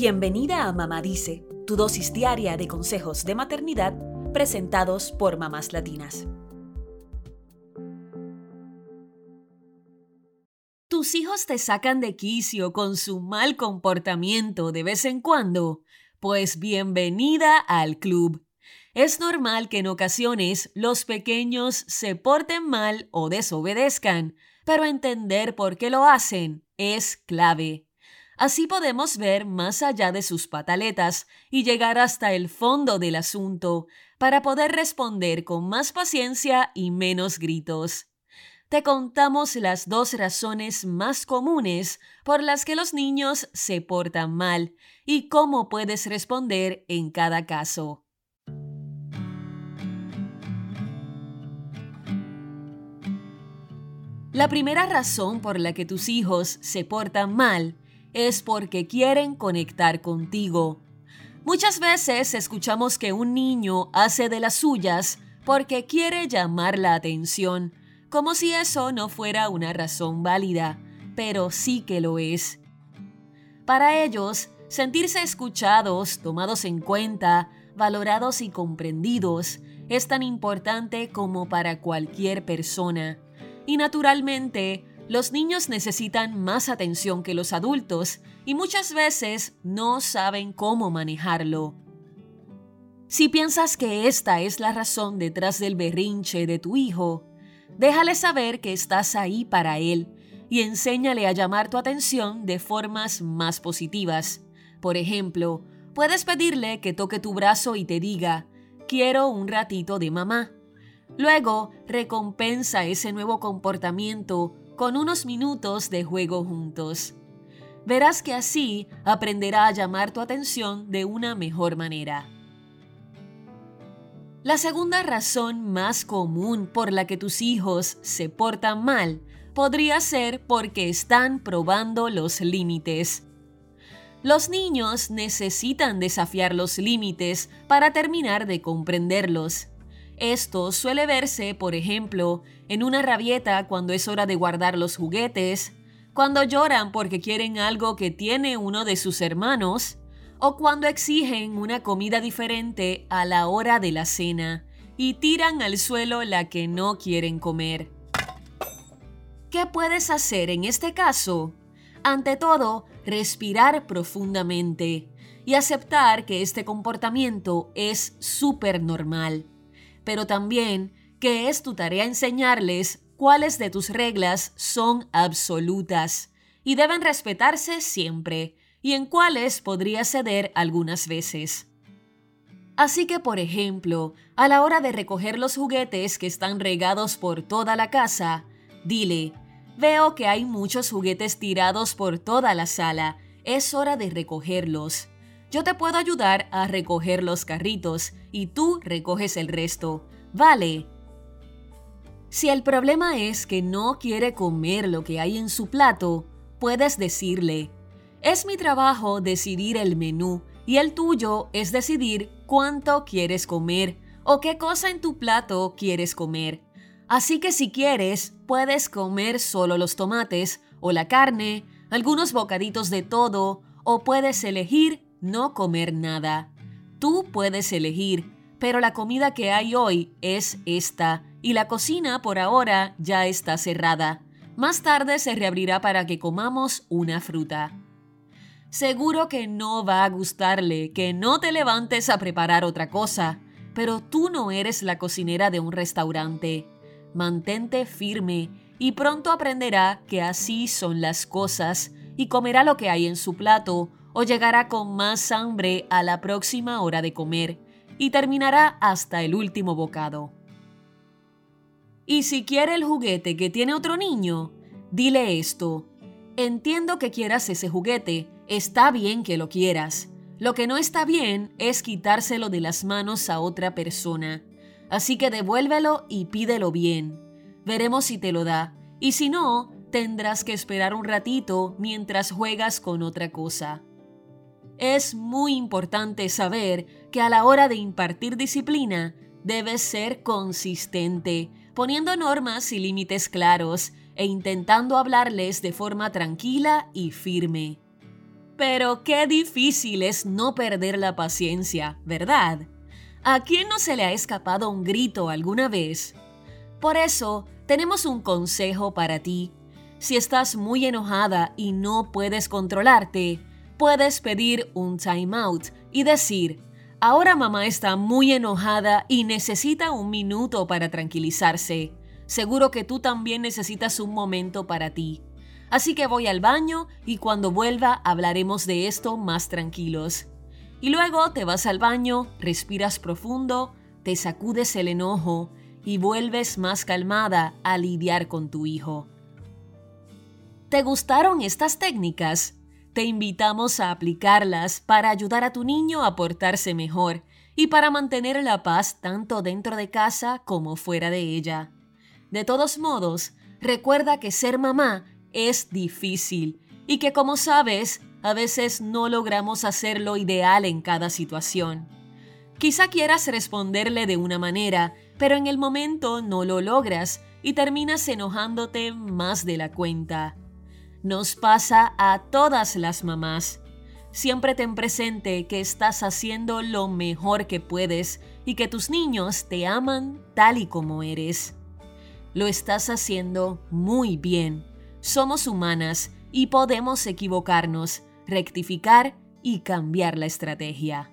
Bienvenida a Mamá Dice, tu dosis diaria de consejos de maternidad presentados por mamás latinas. ¿Tus hijos te sacan de quicio con su mal comportamiento de vez en cuando? Pues bienvenida al club. Es normal que en ocasiones los pequeños se porten mal o desobedezcan, pero entender por qué lo hacen es clave. Así podemos ver más allá de sus pataletas y llegar hasta el fondo del asunto para poder responder con más paciencia y menos gritos. Te contamos las dos razones más comunes por las que los niños se portan mal y cómo puedes responder en cada caso. La primera razón por la que tus hijos se portan mal es porque quieren conectar contigo. Muchas veces escuchamos que un niño hace de las suyas porque quiere llamar la atención, como si eso no fuera una razón válida, pero sí que lo es. Para ellos, sentirse escuchados, tomados en cuenta, valorados y comprendidos es tan importante como para cualquier persona. Y naturalmente, los niños necesitan más atención que los adultos y muchas veces no saben cómo manejarlo. Si piensas que esta es la razón detrás del berrinche de tu hijo, déjale saber que estás ahí para él y enséñale a llamar tu atención de formas más positivas. Por ejemplo, puedes pedirle que toque tu brazo y te diga, quiero un ratito de mamá. Luego, recompensa ese nuevo comportamiento con unos minutos de juego juntos. Verás que así aprenderá a llamar tu atención de una mejor manera. La segunda razón más común por la que tus hijos se portan mal podría ser porque están probando los límites. Los niños necesitan desafiar los límites para terminar de comprenderlos. Esto suele verse, por ejemplo, en una rabieta cuando es hora de guardar los juguetes, cuando lloran porque quieren algo que tiene uno de sus hermanos, o cuando exigen una comida diferente a la hora de la cena y tiran al suelo la que no quieren comer. ¿Qué puedes hacer en este caso? Ante todo, respirar profundamente y aceptar que este comportamiento es súper normal pero también que es tu tarea enseñarles cuáles de tus reglas son absolutas y deben respetarse siempre y en cuáles podría ceder algunas veces. Así que, por ejemplo, a la hora de recoger los juguetes que están regados por toda la casa, dile, veo que hay muchos juguetes tirados por toda la sala, es hora de recogerlos. Yo te puedo ayudar a recoger los carritos y tú recoges el resto. Vale. Si el problema es que no quiere comer lo que hay en su plato, puedes decirle, es mi trabajo decidir el menú y el tuyo es decidir cuánto quieres comer o qué cosa en tu plato quieres comer. Así que si quieres, puedes comer solo los tomates o la carne, algunos bocaditos de todo, o puedes elegir no comer nada. Tú puedes elegir, pero la comida que hay hoy es esta, y la cocina por ahora ya está cerrada. Más tarde se reabrirá para que comamos una fruta. Seguro que no va a gustarle que no te levantes a preparar otra cosa, pero tú no eres la cocinera de un restaurante. Mantente firme y pronto aprenderá que así son las cosas y comerá lo que hay en su plato o llegará con más hambre a la próxima hora de comer y terminará hasta el último bocado. Y si quiere el juguete que tiene otro niño, dile esto. Entiendo que quieras ese juguete, está bien que lo quieras. Lo que no está bien es quitárselo de las manos a otra persona. Así que devuélvelo y pídelo bien. Veremos si te lo da. Y si no, tendrás que esperar un ratito mientras juegas con otra cosa. Es muy importante saber que a la hora de impartir disciplina debes ser consistente, poniendo normas y límites claros e intentando hablarles de forma tranquila y firme. Pero qué difícil es no perder la paciencia, ¿verdad? ¿A quién no se le ha escapado un grito alguna vez? Por eso, tenemos un consejo para ti. Si estás muy enojada y no puedes controlarte, puedes pedir un timeout y decir, ahora mamá está muy enojada y necesita un minuto para tranquilizarse. Seguro que tú también necesitas un momento para ti. Así que voy al baño y cuando vuelva hablaremos de esto más tranquilos. Y luego te vas al baño, respiras profundo, te sacudes el enojo y vuelves más calmada a lidiar con tu hijo. ¿Te gustaron estas técnicas? Te invitamos a aplicarlas para ayudar a tu niño a portarse mejor y para mantener la paz tanto dentro de casa como fuera de ella. De todos modos, recuerda que ser mamá es difícil y que como sabes, a veces no logramos hacer lo ideal en cada situación. Quizá quieras responderle de una manera, pero en el momento no lo logras y terminas enojándote más de la cuenta. Nos pasa a todas las mamás. Siempre ten presente que estás haciendo lo mejor que puedes y que tus niños te aman tal y como eres. Lo estás haciendo muy bien. Somos humanas y podemos equivocarnos, rectificar y cambiar la estrategia.